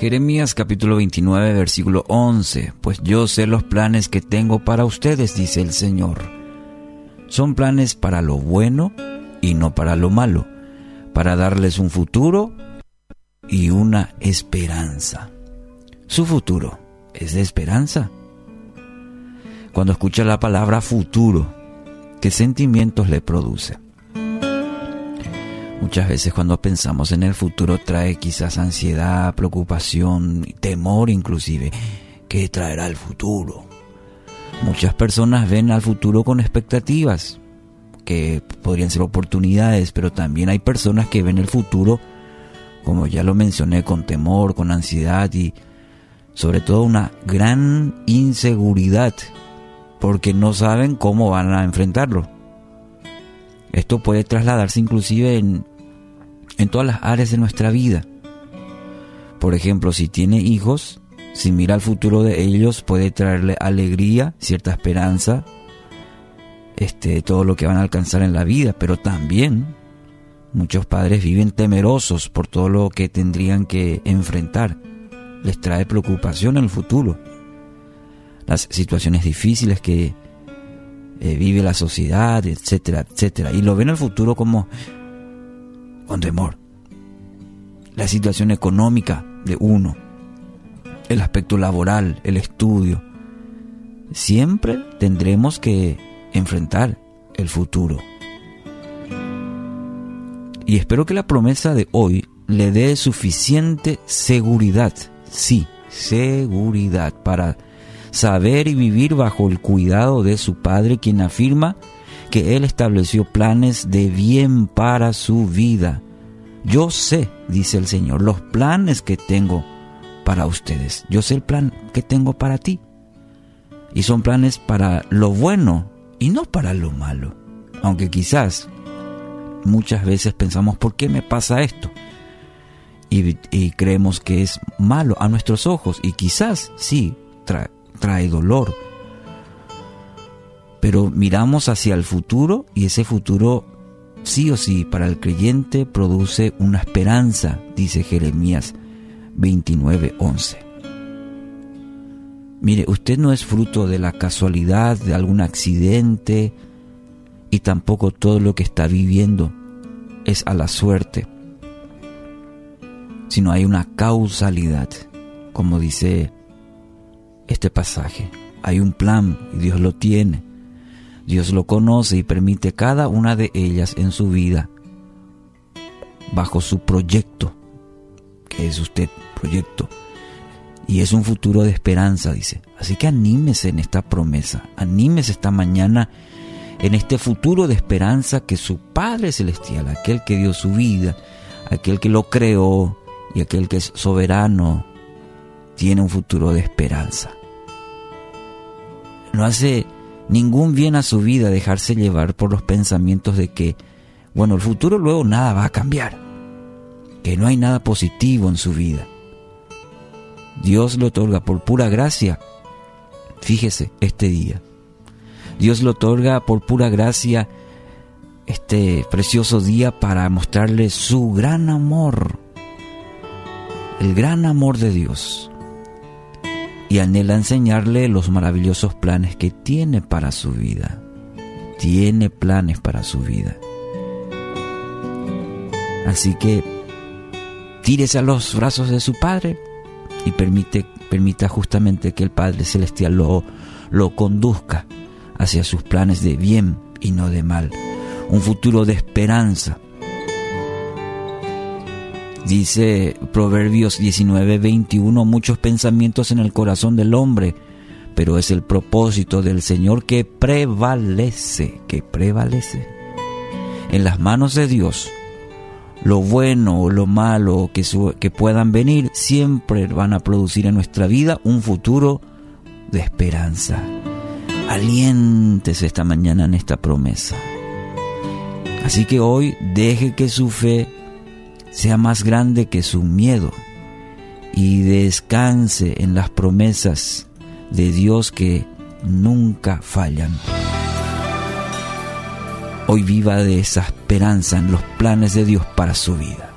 Jeremías capítulo 29 versículo 11, pues yo sé los planes que tengo para ustedes, dice el Señor. Son planes para lo bueno y no para lo malo, para darles un futuro y una esperanza. Su futuro es de esperanza. Cuando escucha la palabra futuro, ¿qué sentimientos le produce? Muchas veces cuando pensamos en el futuro trae quizás ansiedad, preocupación, temor inclusive. ¿Qué traerá el futuro? Muchas personas ven al futuro con expectativas, que podrían ser oportunidades, pero también hay personas que ven el futuro, como ya lo mencioné, con temor, con ansiedad y sobre todo una gran inseguridad, porque no saben cómo van a enfrentarlo. Esto puede trasladarse inclusive en, todas las áreas de nuestra vida. Por ejemplo, si tiene hijos, si mira al futuro de ellos, puede traerle alegría, cierta esperanza, este, todo lo que van a alcanzar en la vida, pero también muchos padres viven temerosos por todo lo que tendrían que enfrentar. Les trae preocupación en el futuro. Las situaciones difíciles que eh, vive la sociedad, etcétera, etcétera. Y lo ven el futuro como con temor. La situación económica de uno, el aspecto laboral, el estudio. Siempre tendremos que enfrentar el futuro. Y espero que la promesa de hoy le dé suficiente seguridad, sí, seguridad para saber y vivir bajo el cuidado de su Padre, quien afirma que Él estableció planes de bien para su vida. Yo sé, dice el Señor, los planes que tengo para ustedes. Yo sé el plan que tengo para ti. Y son planes para lo bueno y no para lo malo. Aunque quizás muchas veces pensamos, ¿por qué me pasa esto? Y, creemos que es malo a nuestros ojos. Y quizás sí, trae, dolor pero miramos hacia el futuro y ese futuro sí o sí para el creyente produce una esperanza, dice Jeremías 29:11. Mire, usted no es fruto de la casualidad, de algún accidente, y tampoco todo lo que está viviendo es a la suerte, sino hay una causalidad, como dice este pasaje. Hay un plan y Dios lo tiene. Dios lo conoce y permite cada una de ellas en su vida bajo su proyecto, que es usted, proyecto. Y es un futuro de esperanza, dice. Así que anímese en esta promesa, anímese esta mañana en este futuro de esperanza que su Padre Celestial, aquel que dio su vida, aquel que lo creó y aquel que es soberano, tiene un futuro de esperanza. No hace ningún bien a su vida dejarse llevar por los pensamientos de que, bueno, el futuro luego nada va a cambiar, que no hay nada positivo en su vida. Dios le otorga por pura gracia, fíjese, este día. Dios le otorga por pura gracia este precioso día para mostrarle su gran amor, el gran amor de Dios y anhela enseñarle los maravillosos planes que tiene para su vida. Tiene planes para su vida. Así que tírese a los brazos de su Padre y permite, permita justamente que el Padre Celestial lo, lo conduzca hacia sus planes de bien y no de mal. Un futuro de esperanza, Dice Proverbios 19, 21, muchos pensamientos en el corazón del hombre, pero es el propósito del Señor que prevalece, que prevalece. En las manos de Dios, lo bueno o lo malo que, que puedan venir siempre van a producir en nuestra vida un futuro de esperanza. Aliéntese esta mañana en esta promesa. Así que hoy deje que su fe sea más grande que su miedo y descanse en las promesas de Dios que nunca fallan. Hoy viva de esa esperanza en los planes de Dios para su vida.